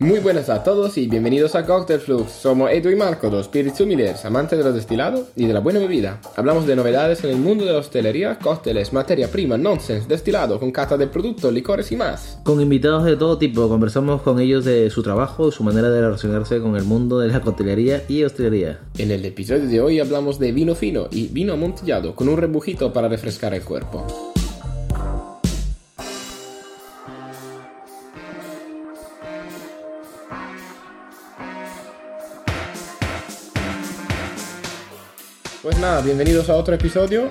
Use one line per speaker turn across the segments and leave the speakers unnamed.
Muy buenas a todos y bienvenidos a Cocktail Flux. Somos Edu y Marco, dos spirits humildes, amantes de los destilados y de la buena bebida. Hablamos de novedades en el mundo de la hostelería, cócteles, materia prima, nonsense, destilado, con cata de productos, licores y más.
Con invitados de todo tipo, conversamos con ellos de su trabajo su manera de relacionarse con el mundo de la coctelería y hostelería.
En el episodio de hoy hablamos de vino fino y vino amontillado, con un rebujito para refrescar el cuerpo. Nada, bienvenidos a otro episodio.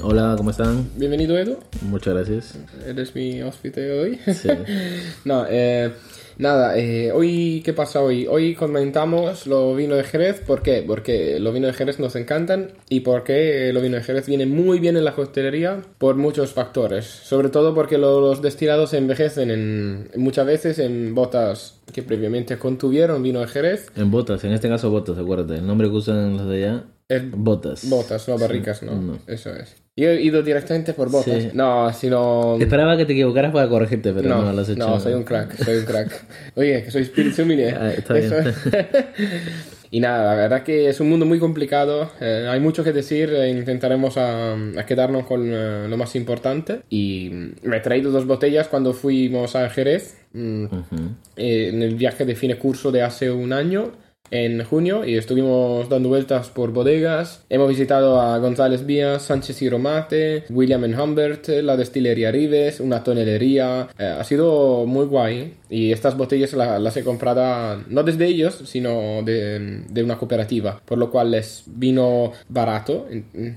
Hola, ¿cómo están?
Bienvenido Edu.
Muchas gracias.
Eres mi hóspede hoy.
Sí.
no, eh, nada, eh, hoy, ¿qué pasa hoy? Hoy comentamos los vinos de Jerez. ¿Por qué? Porque los vinos de Jerez nos encantan y porque los vinos de Jerez vienen muy bien en la coctelería por muchos factores. Sobre todo porque lo- los destilados se envejecen en, muchas veces en botas que previamente contuvieron vino de Jerez.
En botas, en este caso botas, acuérdate. El nombre que usan los de allá, Botas.
botas, no barricas, no.
no.
Eso es. Yo he ido directamente por botas.
Sí.
No, sino...
Esperaba que te equivocaras para corregirte, pero no,
No,
lo has hecho.
no, soy un crack, soy un crack. Oye, que soy espíritu humilde.
Ah, está bien.
Eso es. y nada, la verdad que es un mundo muy complicado. eh, hay mucho que decir. e intentaremos a, a quedarnos con eh, lo más importante. Y me he traído dos botellas cuando fuimos a Jerez. mm,
Ujú.
eh, en el viaje de fin de curso de hace un año. En junio y estuvimos dando vueltas por bodegas. Hemos visitado a González Vías, Sánchez y Romate, William Humbert, la destilería Rives, una tonelería. Eh, ha sido muy guay. Y estas botellas la- las he comprado no desde ellos, sino de, de una cooperativa. Por lo cual es vino barato,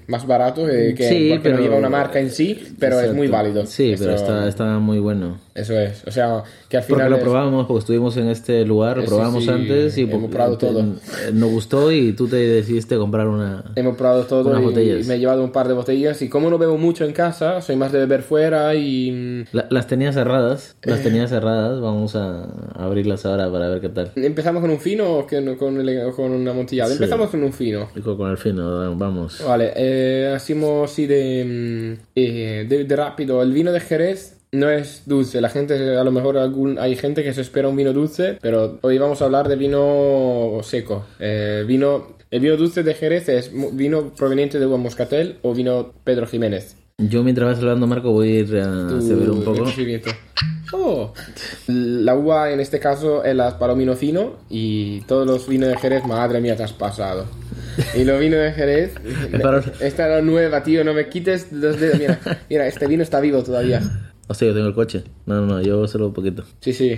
más barato que, que
Sí,
porque no
pero-
lleva una marca en sí, pero es muy
Exacto.
válido.
Sí, pero
Eso-
está, está muy bueno.
Eso es. O sea, que al
Porque
final.
lo
es-
probamos, porque estuvimos en este lugar, lo probamos
sí,
antes y
hemos
porque
probado
te-
todo.
eh, nos gustó y tú te decidiste comprar una...
Hemos probado todo
Unas
y
botellas.
me he llevado un par de botellas. Y como no bebo mucho en casa, soy más de beber fuera y. mm,
La- las tenía cerradas,
Eh.
las tenía cerradas, vamos a abrirlas ahora para ver qué tal.
¿Empezamos con un fino o no- con, el- con una amontillada?
Sí.
Empezamos con un fino.
Con el fino, vamos.
Vale, eh, hacemos así de, mm, eh, de, de rápido. El vino de Jerez no es dulce. La gente, a lo mejor algún, hay gente que se espera un vino dulce, pero hoy vamos a hablar de vino seco. Eh, vino, el vino dulce de Jerez es vino proveniente de uva moscatel o vino Pedro Jiménez.
Yo mientras vas hablando, Marco, voy a ir a beber un poco.
Oh. La uva en este caso es la palomino fino y todos los vinos de Jerez, madre mía, te has pasado. Y los vinos de Jerez, esta era nueva, tío, no me quites los dedos. Mira, mira, este vino está vivo todavía.
Hostia, yo tengo el coche. No, no, no, yo solo un poquito.
Sí, sí.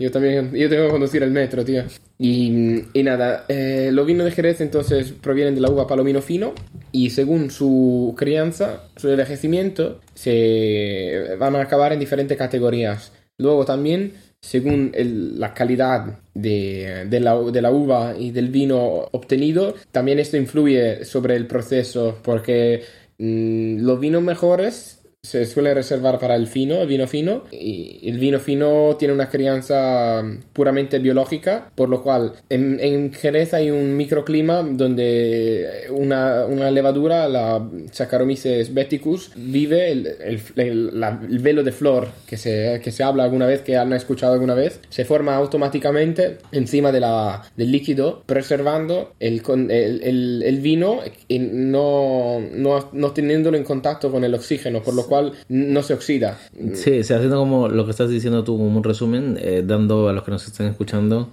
Yo también, yo tengo que conducir el metro, tío. Y, y nada, eh, los vinos de Jerez entonces provienen de la uva palomino fino y según su crianza, su envejecimiento, se van a acabar en diferentes categorías. Luego también, según la calidad de, de la, de la uva y del vino obtenido, también esto influye sobre el proceso porque mm, los vinos mejores se suele reservar para el fino, el vino fino, y el vino fino tiene una crianza puramente biológica, por lo cual en, en Jerez hay un microclima donde una, una levadura, la Saccharomyces beticus, vive el, el- el- la- el velo de flor que se, que se habla alguna vez, que han escuchado alguna vez, se forma automáticamente encima de la, del líquido, preservando el, el vino y no, no, no teniéndolo en contacto con el oxígeno, por lo cual no se oxida.
Sí, se haciendo como lo que estás diciendo tú, como un resumen, eh, dando a los que nos están escuchando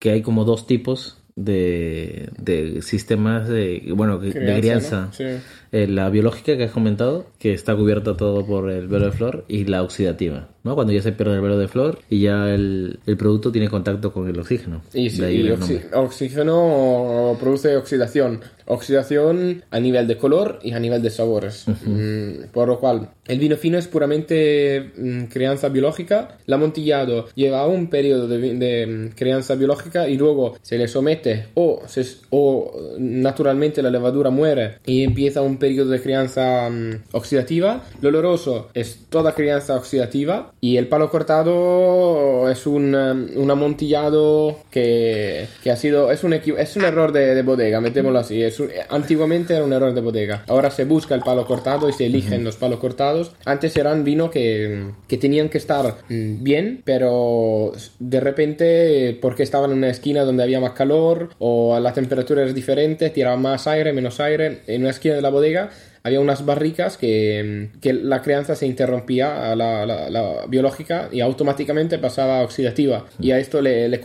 que hay como dos tipos de, de sistemas de, bueno, de crianza.
¿no? Sí.
Eh, la biológica que has comentado, que está cubierta todo por el velo de flor, y la oxidativa, ¿no? Cuando ya se pierde el velo de flor y ya el, el producto tiene contacto con el oxígeno.
Y, sí, y
el
oxi- oxígeno produce oxidación. Oxidación a nivel de color y a nivel de sabores. Mm, por lo cual, el vino fino es puramente mm, crianza biológica. El amontillado lleva un periodo de, de, mm, crianza biológica y luego se le somete o, se, o naturalmente la levadura muere y empieza un periodo de crianza um, oxidativa. Lo oloroso es toda crianza oxidativa y el palo cortado es un, un amontillado que, que, ha sido, es un, es un error de, de bodega, metémoslo así. Es un, antiguamente era un error de bodega. Ahora se busca el palo cortado y se eligen los palos cortados. Antes eran vino que, que tenían que estar mm, bien, pero de repente, porque estaban en una esquina donde había más calor o la temperatura es diferente, tiraban más aire, menos aire, en una esquina de la bodega había unas barricas que, que la crianza se interrumpía a la, la, la, biológica y automáticamente pasaba a oxidativa. Y a esto le, le,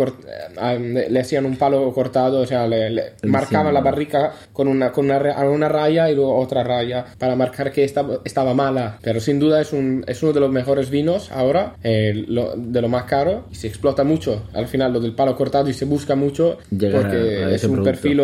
le hacían un palo cortado, o sea, le, le marcaban la barrica con una, con una, una, raya y luego otra raya para marcar que estaba, estaba mala. Pero sin duda es, un, es uno de los mejores vinos ahora, eh, lo, de lo más caro, y se explota mucho. Al final lo del palo cortado y se busca mucho Llegar porque es, un perfil,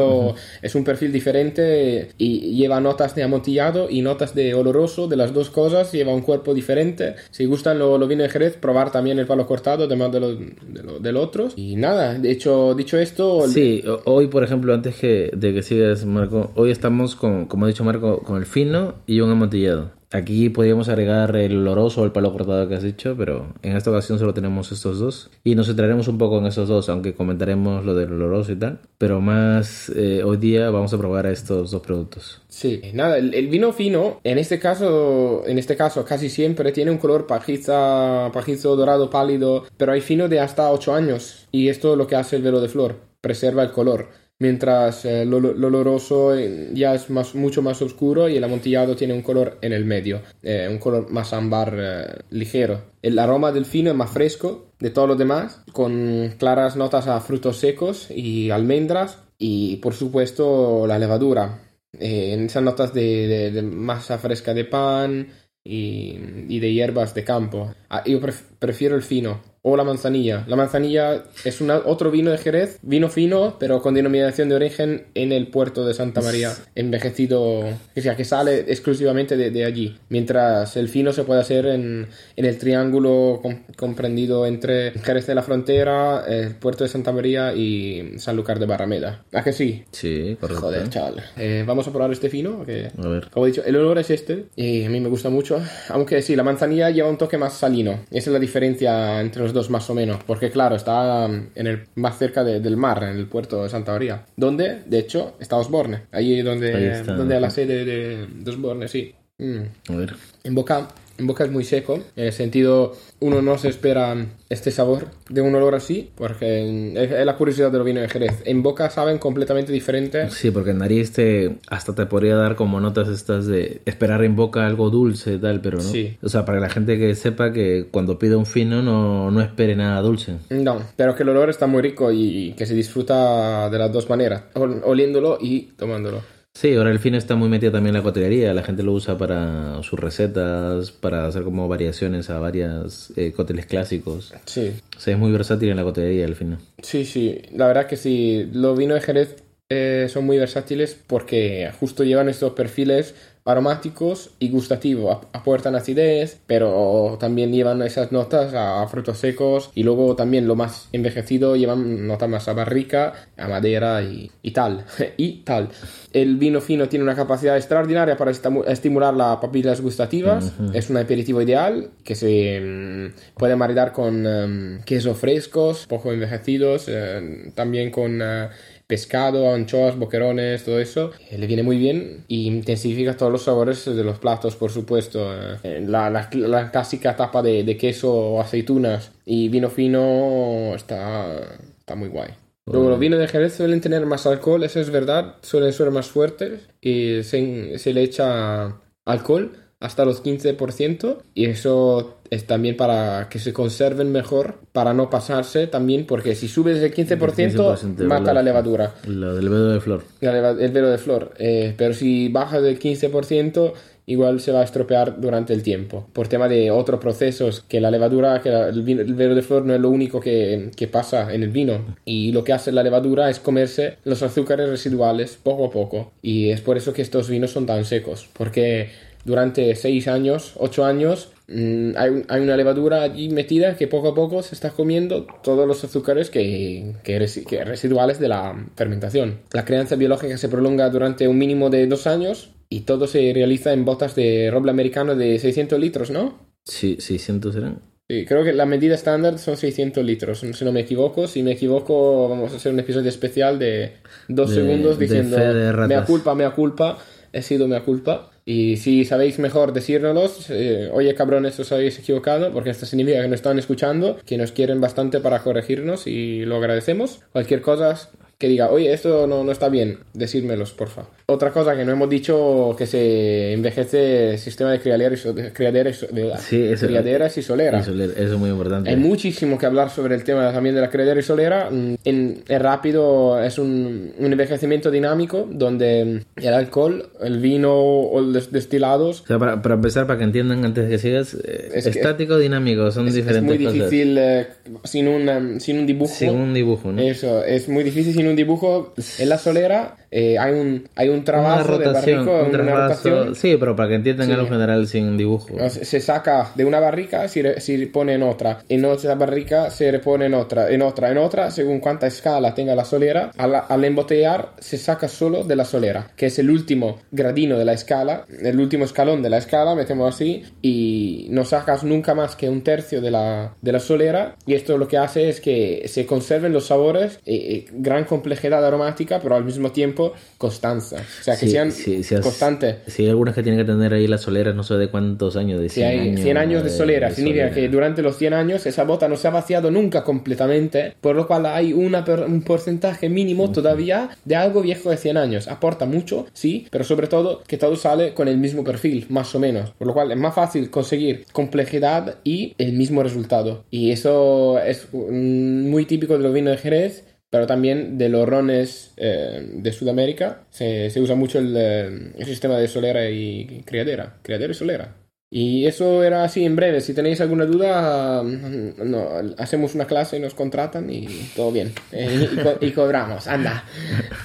es un perfil diferente y lleva notas de amontillado y notas de oloroso, de las dos cosas, lleva un cuerpo diferente. Si gustan los lo vinos de Jerez, probar también el palo cortado, además de, lo, de, lo, del otros. Y nada, de hecho, dicho esto...
Sí, hoy, por ejemplo, antes que, de que sigas, Marco, hoy estamos con, como ha dicho Marco, con el fino y un amontillado. Aquí podríamos agregar el oloroso o el palo cortado que has dicho, pero en esta ocasión solo tenemos estos dos. Y nos centraremos un poco en estos dos, aunque comentaremos lo del oloroso y tal. Pero más eh, hoy día vamos a probar estos dos productos.
Sí, nada, el, el, vino fino, en este caso, en este caso casi siempre tiene un color pajiza, pajizo dorado pálido, pero hay fino de hasta 8 años. Y esto es lo que hace el velo de flor, preserva el color mientras eh, lo, lo, oloroso ya es mucho más oscuro y el amontillado tiene un color en el medio, eh, un color más ámbar eh, ligero. El aroma del fino es más fresco de todo lo demás, con claras notas a frutos secos y almendras y por supuesto la levadura. en esas notas de, masa fresca de pan y, de hierbas de campo. Ah, yo pref prefiero el fino o la manzanilla. La manzanilla es una, otro vino de Jerez, vino fino, pero con denominación de origen en el puerto de Santa María, envejecido, o sea, que sale exclusivamente de, de allí. Mientras el fino se puede hacer en, en el triángulo com, comprendido entre Jerez de la Frontera, el puerto de Santa María y Sanlúcar de Barrameda. ¿A que sí?
Sí, correcto.
Joder, chaval. Eh, Vamos a probar este fino. Que,
a ver.
Como he dicho, el olor es este y a mí me gusta mucho. Aunque sí, la manzanilla lleva un toque más salino. Esa es la diferencia entre los dos más o menos, porque claro, está en el más cerca de, del mar, en el puerto de Santa María, donde de hecho está Osborne, ahí donde,
ahí está,
donde a la sede de, de Osborne, sí. Mm.
A ver.
En boca en boca es muy seco, en el sentido uno no se espera este sabor de un olor así, porque es la curiosidad de los vinos de Jerez. En boca saben completamente diferente.
Sí, porque en nariz te, hasta te podría dar como notas estas de esperar en boca algo dulce y tal, pero no.
Sí.
O sea, para que la gente que sepa que cuando pide un fino no, no espere nada dulce.
No, pero que el olor está muy rico y que se disfruta de las dos maneras, oliéndolo y tomándolo.
Sí, ahora el fino está muy metido también en la coctelería. La gente lo usa para sus recetas, para hacer como variaciones a varios eh, cócteles clásicos.
Sí.
O sea, es muy versátil en la coctelería el fino.
Sí, sí. La verdad que sí. Los vinos de Jerez eh, son muy versátiles porque justo llevan estos perfiles aromáticos y gustativos. Aportan acidez, pero también llevan esas notas a, frutos secos y luego también lo más envejecido llevan notas más a barrica, a madera y, y tal. y tal. El vino fino tiene una capacidad extraordinaria para estimular las papilas gustativas. Uh -huh. Es un aperitivo ideal que se um, puede maridar con um, quesos frescos, poco envejecidos, uh, también con... Uh, pescado, anchoas, boquerones, todo eso, eh, le viene muy bien y intensifica todos los sabores de los platos, por supuesto. Eh, la, la, la, clásica tapa de, de, queso o aceitunas y vino fino está, está muy guay. Luego, los vinos de Jerez suelen tener más alcohol, eso es verdad, suelen ser más fuertes y se, se le echa alcohol hasta los 15% y eso es también para que se conserven mejor, para no pasarse también, porque si subes el 15%, 15% mata la levadura.
Lo del velo de flor.
La, el velo de flor. Eh, pero si bajas del 15%, igual se va a estropear durante el tiempo. Por tema de otros procesos, que la levadura, que la, el, vino, el, velo de flor no es lo único que, que, pasa en el vino. Y lo que hace la levadura es comerse los azúcares residuales poco a poco. Y es por eso que estos vinos son tan secos, porque durante 6 años, 8 años, mm, hay, un- hay una levadura allí metida que poco a poco se está comiendo todos los azúcares que, que, resi- que residuales de la fermentación. La crianza biológica se prolonga durante un mínimo de dos años y todo se realiza en botas de roble americano de 600 litros, ¿no?
Sí, 600 eran.
Sí, creo que la medida estándar son 600 litros, si no me equivoco. Si me equivoco, vamos a hacer un episodio especial de dos
De-
segundos diciendo
de
mea culpa, mea culpa, he sido mea culpa. Y si sabéis mejor decírnoslos, eh, oye cabrones, os habéis equivocado, porque esto significa que nos están escuchando, que nos quieren bastante para corregirnos y lo agradecemos. Cualquier cosa que diga, oye, esto no, no está bien, decírmelos, porfa. Otra cosa que no hemos dicho, que se envejece el sistema de criaderas y, criaderas
Sí, eso-
criaderas y solera.
Eso, eso es muy importante.
Hay muchísimo que hablar sobre el tema también de la criadera y solera. Mm, En, es rápido, es un, un envejecimiento dinámico donde el alcohol, el vino o los destilados
O sea, para, para empezar, para que entiendan antes de que sigas, eh,
Es que-
estático, dinámico, son
es
diferentes
muy
cosas.
difícil eh, sin, un, sin un dibujo.
Sin un dibujo, ¿no?
Eso, es muy difícil sin un dibujo. En la solera eh, hay, un, hay un trabajo de barrico,
un
una rotación.
Sí, pero para que entiendan
Sí.
algo general sin dibujo.
Se saca de una barrica, se, se pone en otra. En otra barrica se repone en otra, en otra, en otra, según cuánta escala tenga la solera. Al, al embotellar se saca solo de la solera, que es el último gradino de la escala, el último escalón de la escala, metemos así, y no sacas nunca más que un tercio de la, de la solera. Y esto lo que hace es que se conserven los sabores, eh, eh, gran complejidad aromática, pero al mismo tiempo constancia. O sea, que
Sí,
sean
sí, sí, has-
constantes.
Sí, hay algunas que tienen que tener ahí las soleras, no sé de cuántos años, de
Si
100
hay
años.
100 años de solera, significa
solera.
que durante los 100 años esa bota no se ha vaciado nunca completamente, por lo cual hay una per- un porcentaje mínimo todavía de algo viejo de 100 años. Aporta mucho, sí, pero sobre todo que todo sale con el mismo perfil, más o menos. Por lo cual es más fácil conseguir complejidad y el mismo resultado. Y eso es muy típico de los vinos de Jerez. Pero también de los rones eh, de Sudamérica se, se usa mucho el, eh, el sistema de solera y criadera. Criadera y solera. Y eso era así en breve. Si tenéis alguna duda, mm, no, hacemos una clase y nos contratan y todo bien. Eh, y, co- y cobramos, anda.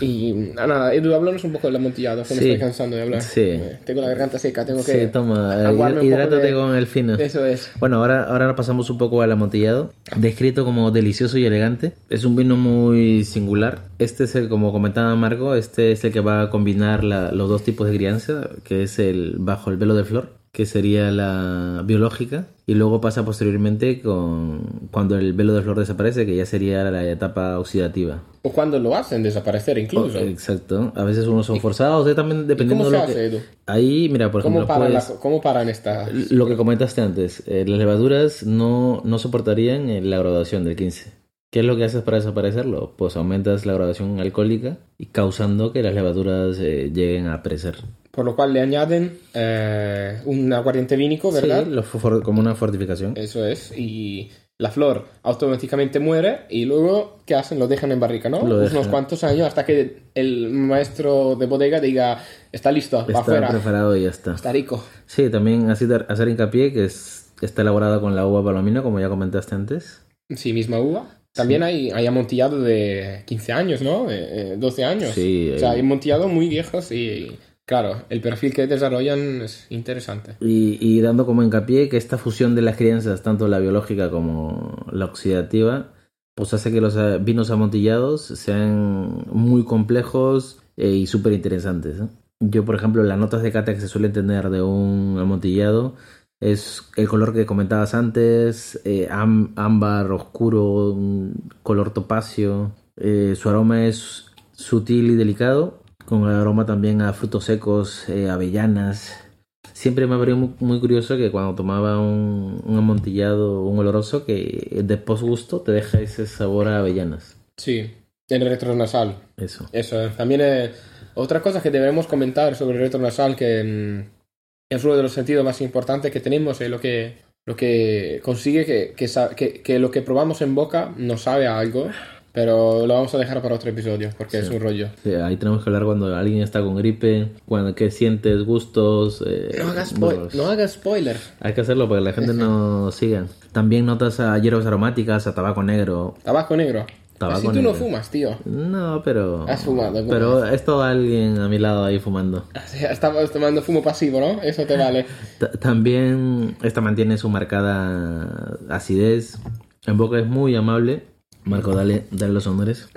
Y nada, Edu, háblanos un poco del amontillado, que me
Sí.
estoy cansando de hablar.
Sí.
Eh, Tengo la garganta seca, tengo que...
Sí, toma, eh, hidrátate
de-
con el fino.
Eso es.
Bueno, ahora, ahora pasamos un poco al amontillado. Descrito como delicioso y elegante. Es un vino muy singular. Este es el, como comentaba Marco, este es el que va a combinar la- los dos tipos de crianza, que es el bajo el velo de flor, que sería la biológica, y luego pasa posteriormente con cuando el velo de flor desaparece, que ya sería la etapa oxidativa.
O cuando lo hacen desaparecer incluso.
Exacto. A veces unos son forzados, eh, también
¿Y
dependiendo
cómo se
de lo
hace,
que...
Edu?
Ahí, mira, por
¿Cómo
ejemplo,
paran,
puedes-
la- ¿Cómo paran esta...?
lo que comentaste antes, eh, las levaduras no, no soportarían eh, la graduación del 15. ¿Qué es lo que haces para desaparecerlo? Pues aumentas la graduación alcohólica y causando que las levaduras eh, lleguen a perecer.
Por lo cual le añaden eh, un aguardiente vínico, ¿verdad?
Sí, lo for- como una fortificación.
Eso es. Y la flor automáticamente muere y luego, ¿qué hacen? Lo dejan en barrica, ¿no?
Lo
Unos
dejan.
cuantos años hasta que el maestro de bodega diga, está listo, va
Está
afuera.
preparado y ya está.
Está rico.
Sí, también así hacer hincapié que es, está elaborada con la uva palomino, como ya comentaste antes.
Sí, misma uva. También hay, hay amontillado de 15 años, ¿no? Eh, eh, 12 años.
Sí,
O sea,
hay-
amontillados muy viejos y, claro, el perfil que desarrollan es interesante.
Y, y dando como hincapié que esta fusión de las crianzas, tanto la biológica como la oxidativa, pues hace que los eh, vinos amontillados sean muy complejos eh, y súper interesantes. Yo, por ejemplo, las notas de cata que se suelen tener de un amontillado es el color que comentabas antes, eh, ámbar oscuro, color topacio. Eh, su aroma es sutil y delicado, con el aroma también a frutos secos, eh, avellanas. Siempre me ha parecido muy, muy curioso que cuando tomaba un, un amontillado, un oloroso, que de posgusto te deja ese sabor a avellanas.
Sí, el retronasal.
Eso.
Eso, eh. también eh, otra cosa que debemos comentar sobre el retronasal que mm, es uno de los sentidos más importantes que tenemos es lo que, lo que consigue que, que- que lo que probamos en boca nos sabe a algo, pero lo vamos a dejar para otro episodio porque es un rollo.
Sí, ahí tenemos que hablar cuando alguien está con gripe, cuando que sientes gustos. eh,
No hagas, no hagas spoiler.
Hay que hacerlo para que la gente no siga. También notas a hierbas aromáticas, a tabaco negro.
Tabaco negro.
tabaco
Así tú no fumas, tío.
No, pero.
Has fumado
Pero ha estado alguien a mi lado ahí fumando.
Estabas tomando fumo pasivo, ¿no? Eso te vale.
Ta- También esta mantiene su marcada acidez. En boca es muy amable. Marco, dale, dale los honores.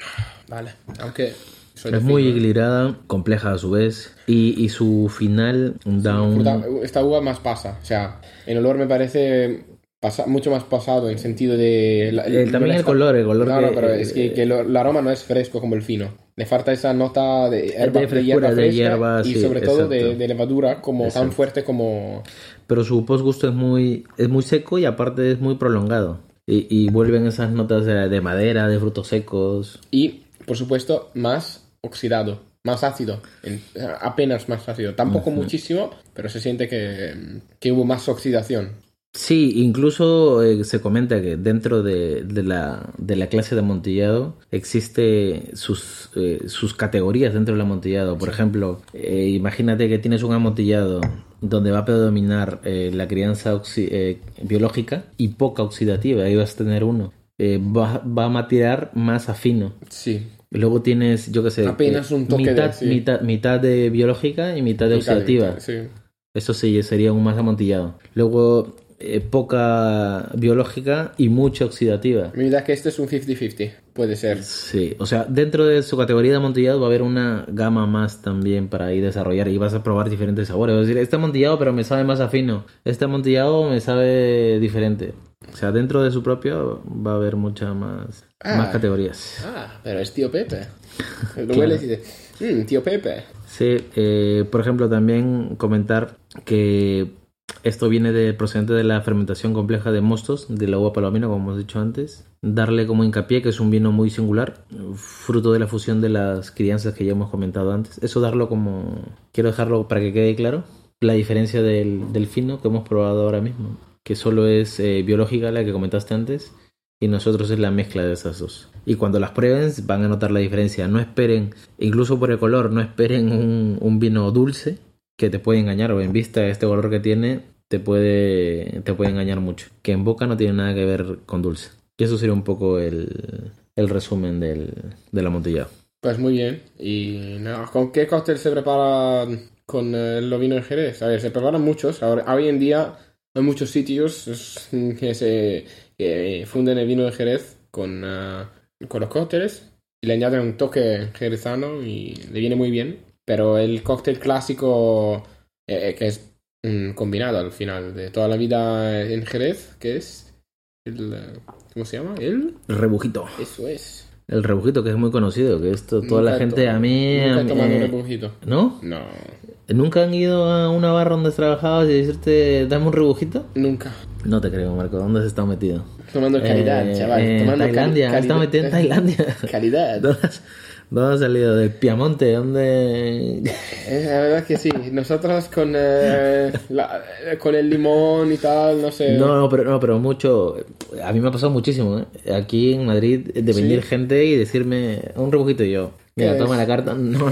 Vale. Aunque soy de
Es muy
¿eh?
equilibrada, compleja a su vez. Y, y su final da un.
Esta uva más pasa. O sea, el olor me parece pasa- mucho más pasado en sentido de... la-
El- también el color, el color
No, no,
que-
pero es que, que lo- el aroma no es fresco como el fino. Le falta esa nota de, herba- de
frescura,
hierba
de hierba,
y
sí,
sobre todo de, de levadura como tan
Exacto.
fuerte como...
Pero su postgusto es muy, es muy seco y aparte es muy prolongado. Y, y vuelven esas notas de, de madera, de frutos secos.
Y, por supuesto, más oxidado, más ácido, en- apenas más ácido. Tampoco muchísimo, pero se siente que, que hubo más oxidación.
Sí, incluso eh, se comenta que dentro de, de la, de la clase de amontillado existe sus, eh, sus categorías dentro del amontillado. Por ejemplo, eh, imagínate que tienes un amontillado donde va a predominar eh, la crianza biológica y poca oxidativa, ahí vas a tener uno. Va, va a matirar más afino.
Sí.
Y Luego tienes, yo qué sé,
Apenas un toque de-
mitad,
sí.
mitad, mitad de biológica y mitad de oxidativa.
Sí.
Eso sí, sería un más amontillado. Luego, eh, poca biológica y mucha oxidativa.
Mi idea es que este es un 50-50. Puede ser.
Sí, o sea, dentro de su categoría de amontillado va a haber una gama más también para ir desarrollar y vas a probar diferentes sabores. A decir, este amontillado pero me sabe más afino, este amontillado me sabe diferente. O sea, dentro de su propio va a haber muchas más,
Ah.
más categorías.
Ah, pero es tío Pepe. Lo hueles y dices, "Mm, tío Pepe.
Sí, eh, por ejemplo, también comentar que esto viene de procedente de la fermentación compleja de mostos de la uva palomino, como hemos dicho antes. Darle como hincapié que es un vino muy singular, fruto de la fusión de las crianzas que ya hemos comentado antes. Eso darlo como... Quiero dejarlo para que quede claro. La diferencia del, fino que hemos probado ahora mismo, que solo es eh, biológica la que comentaste antes y nosotros es la mezcla de esas dos. Y cuando las prueben van a notar la diferencia. No esperen, incluso por el color, no esperen un, un vino dulce que te puede engañar o en vista de este color que tiene te puede, te puede engañar mucho. Que en boca no tiene nada que ver con dulce. Y eso sería un poco el, el resumen del, del amontillado.
Pues muy bien. Y nada, ¿con qué cóctel se prepara con eh, el vino de Jerez? A ver, se preparan muchos. Ahora, hoy en día hay muchos sitios que se que funden el vino de Jerez con, eh, con los cócteles y le añaden un toque jerezano y le viene muy bien. Pero el cóctel clásico eh, que es mm, combinado al final de toda la vida en Jerez, que es el... eh, ¿Cómo se llama? El...
El rebujito.
Eso es.
El rebujito que es muy conocido, que esto toda
Nunca
la gente a mí...
Nunca he tomado un
eh,
rebujito.
¿No?
No,
¿Nunca han ido a una barra donde has trabajado y decirte, dame un rebujito?
nunca.
No te creo, Marco. ¿Dónde has estado metido?
Tomando calidad,
Eh,
chaval.
en
tomando cali-
Tailandia.
calidad.
Estás metido en Tailandia.
Calidad.
¿Dónde has, salido? ¿Del Piamonte? ¿Dónde...?
Eh, La verdad es que sí. Nosotros con, eh, la- eh, con el limón y tal, no sé.
No, no, pero, no, pero mucho... A mí me ha pasado muchísimo, ¿eh? Aquí en Madrid, de venir
Sí.
gente y decirme un rebujito y yo... Mira,
¿Qué
toma
es?
la carta. No,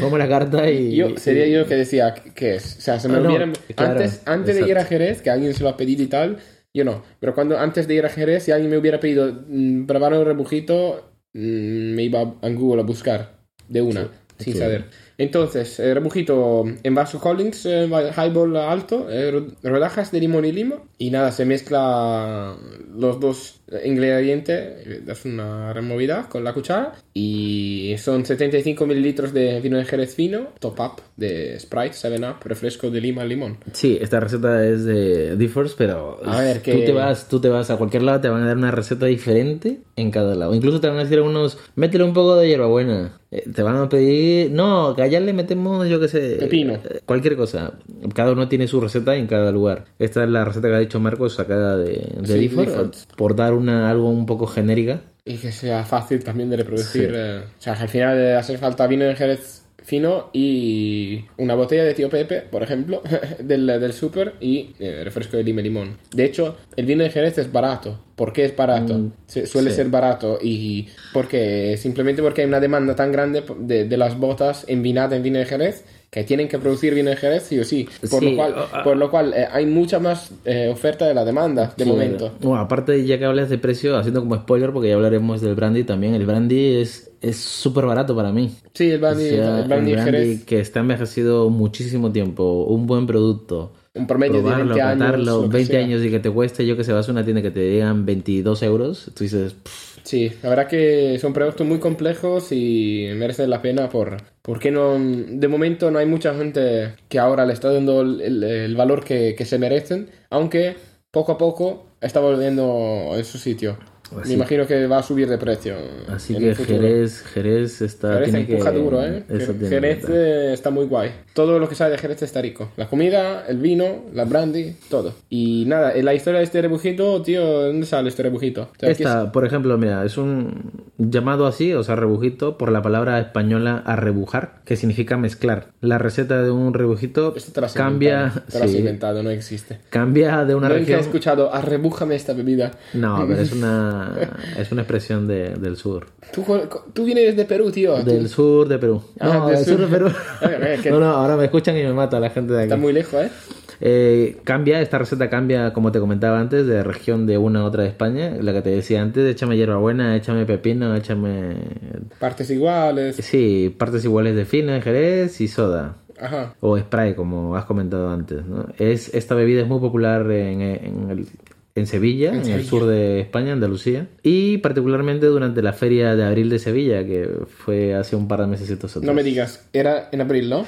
toma la carta y...
Yo, sería yo que decía, ¿qué es? O sea, se me
Ah, no,
hubieran...
claro,
antes antes de ir a. Jerez, que alguien se lo ha pedido y tal, yo no. Pero cuando antes de ir a Jerez, si alguien me hubiera pedido mm, probar un rebujito, me iba a Google a buscar de una, sin
sí.
saber. Entonces, rebujito en vaso Collins, eh, highball alto, eh, ro- rodajas de limón y lima. Y nada, se mezcla los dos ingredientes, eh, das una removida con la cuchara. Y son 75 mililitros de vino de Jerez fino, top up de Sprite, 7-Up, refresco de lima, limón.
Sí, esta receta es de Differs, pero
A ver,
tú
que-
te vas, tú te vas a cualquier lado, te van a dar una receta diferente en cada lado. Incluso te van a decir algunos, métele un poco de hierbabuena. Eh, te van a pedir, no, que allá le metemos, yo qué sé,
Pepino.
eh, cualquier cosa. Cada uno tiene su receta en cada lugar. Esta es la receta que ha dicho Marcos sacada de, de
Sí,
Difford. por dar una algo un poco genérica.
Y que sea fácil también de reproducir.
Sí.
eh, o sea, al final hace falta vino de Jerez fino y una botella de tío Pepe, por ejemplo, del, del súper y eh, refresco de lima y limón. De hecho, el vino de Jerez es barato. ¿Por qué es barato? Se- suele
sí.
ser barato y porque simplemente porque hay una demanda tan grande de, de las botas envinadas en vino de Jerez que tienen que producir vino de Jerez sí o sí. Por
Sí,
lo cual,
o- a-
por lo cual eh, hay mucha más eh, oferta de la demanda de
Sí,
momento.
Bueno, aparte, ya que hablas de precio, haciendo como spoiler, porque ya hablaremos del brandy también, el brandy es es súper barato para mí.
Sí, el brandy,
O sea,
el brandy Jerez,
que está envejecido muchísimo tiempo, un buen producto.
un promedio
Probarlo,
de 20 años.
catarlo,
lo que
20
sea.
años y que te cueste, yo que sé, vas a una tienda que te digan 22 euros, tú dices, "Pff,
Sí, la verdad que son productos muy complejos y merecen la pena por porque no de momento no hay mucha gente que ahora le está dando el, valor que, que se merecen, aunque poco a poco está volviendo en su sitio.
Así-
Me imagino que va a subir de precio.
así que. Jerez, Jerez está...
Jerez
tiene
empuja
que-
duro, ¿eh?
tiene
Jerez
que-
eh, está muy guay. Todo lo que sale de Jerez está rico. La comida, el vino, la brandy, todo. Y nada, en la historia de este rebujito, tío, ¿dónde sale este rebujito? O sea, ¿qué
Esta, por ejemplo, mira, es un llamado así, o sea, rebujito, por la palabra española arrebujar, que significa mezclar. La receta de un rebujito
Esto te lo has
cambia.
Te has
sí,
inventado, no existe.
cambia de una
he
región.
escuchado, arrebújame esta bebida.
No, pero es una, es una expresión de- del sur.
Tú, tú vienes de Perú, tío. Tú-
Del sur de Perú.
Ah,
No,
del
sur de. Perú. No, no, ahora me escuchan y me mata la gente de aquí.
Está muy lejos, ¿eh?
Eh, cambia, esta receta cambia, como te comentaba antes, de región de una a otra de España. La que te decía antes, échame hierbabuena, échame pepino, échame...
Partes iguales.
Sí, partes iguales de fina, jerez y soda.
Ajá.
O spray, como has comentado antes. ¿no? Es, esta bebida es muy popular en, en el- en Sevilla, en, el
Sevilla.
sur de España, Andalucía. Y particularmente durante la feria de abril de Sevilla, que fue hace un par de meses atrás.
No me digas, era en abril, ¿no?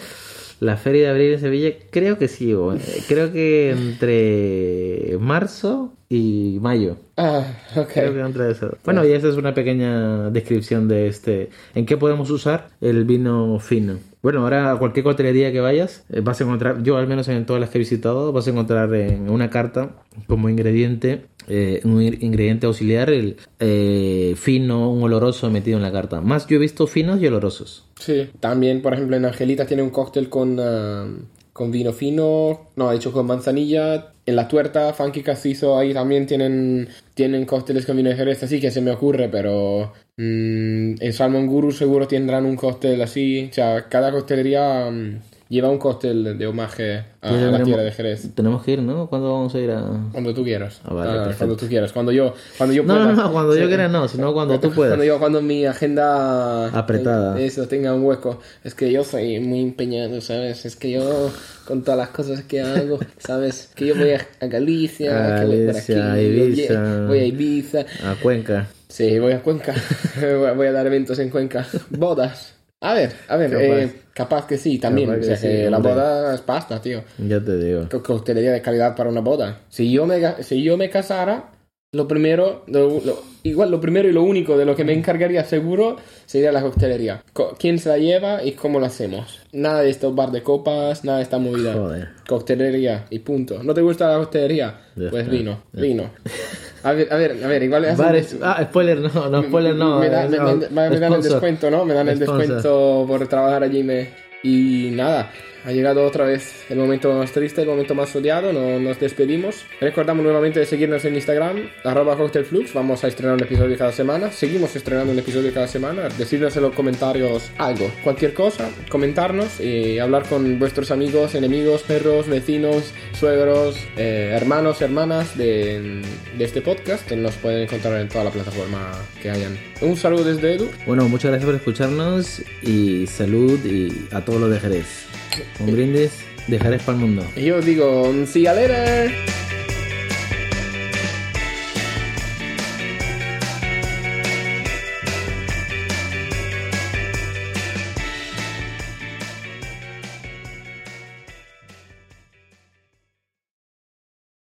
La feria de abril de Sevilla, creo que sí. eh, Creo que entre marzo y mayo.
Ah,
Creo que
ok.
entre eso. Bueno, y esa es una pequeña descripción de este. ¿En qué podemos usar el vino fino? Bueno, ahora a cualquier cotelería que vayas, eh, vas a encontrar, yo al menos en todas las que he visitado, vas a encontrar en una carta como ingrediente, eh, un ingrediente auxiliar, el eh, fino, un oloroso metido en la carta. Más yo he visto finos y olorosos.
Sí. También, por ejemplo, en Angelita tiene un cóctel con, ah, con vino fino. No, hecho con manzanilla. En la tuerta, Funky Castizo, ahí también tienen, tienen cócteles con vino de Jerez, así que se me ocurre, pero mm, en Salmon Guru seguro tendrán un cóctel así. O sea, cada coctelería mm, lleva un cóctel de homenaje a,
Ya
la tierra de Jerez.
Tenemos que ir, ¿no? ¿Cuándo vamos a ir a...?
Cuando tú quieras.
Ah, vale,
Ah, cuando tú quieras. Cuando yo, cuando yo
No,
pueda.
no, no, cuando
Sí.
yo quiera no, sino cuando tú puedas.
Cuando yo, cuando mi agenda
Apretada.
Eso, tenga un hueco. Es que yo soy muy empeñado, ¿sabes? Es que yo, con todas las cosas que hago, ¿sabes? Que yo voy a, a Galicia,
A
que voy por aquí,
Ibiza.
voy a Ibiza.
A Cuenca.
Sí, voy a Cuenca. a- voy a dar eventos en Cuenca. Bodas. A ver, a ver,
Capaz.
eh, capaz que sí, también. O sea,
que sí,
que la boda es pasta, tío.
Ya te digo.
Co- coctelería de calidad para una boda. Si yo me, si yo me casara, lo primero, lo- lo- igual lo primero y lo único de lo que me encargaría seguro sería la coctelería. Co- ¿Quién se la lleva y cómo lo hacemos? Nada de estos bar de copas, nada de esta movida.
Joder.
Coctelería y punto. ¿No te gusta la coctelería?
Ya
Pues
está.
vino, vino. A ver, a ver, a ver, igual es
Bares- Ah, spoiler no, no, spoiler no.
me, da-
eh,
me- me- me dan el descuento, ¿no? Me dan el descuento por trabajar allí. Y nada, ha llegado otra vez el momento más triste, el momento más odiado. No, nos despedimos. Recordamos nuevamente de seguirnos en Instagram, arroba cocktailflux. Vamos a estrenar un episodio cada semana. Seguimos estrenando un episodio cada semana. Decidnos en los comentarios algo, cualquier cosa, comentarnos y hablar con vuestros amigos, enemigos, perros, vecinos, suegros, eh, hermanos, hermanas de, de este podcast. Que nos pueden encontrar en toda la plataforma que hayan. Un saludo desde Edu.
Bueno, muchas gracias por escucharnos y salud y a todos los de Jerez. Un brindis de Jerez para el mundo.
Y yo os digo, see you later.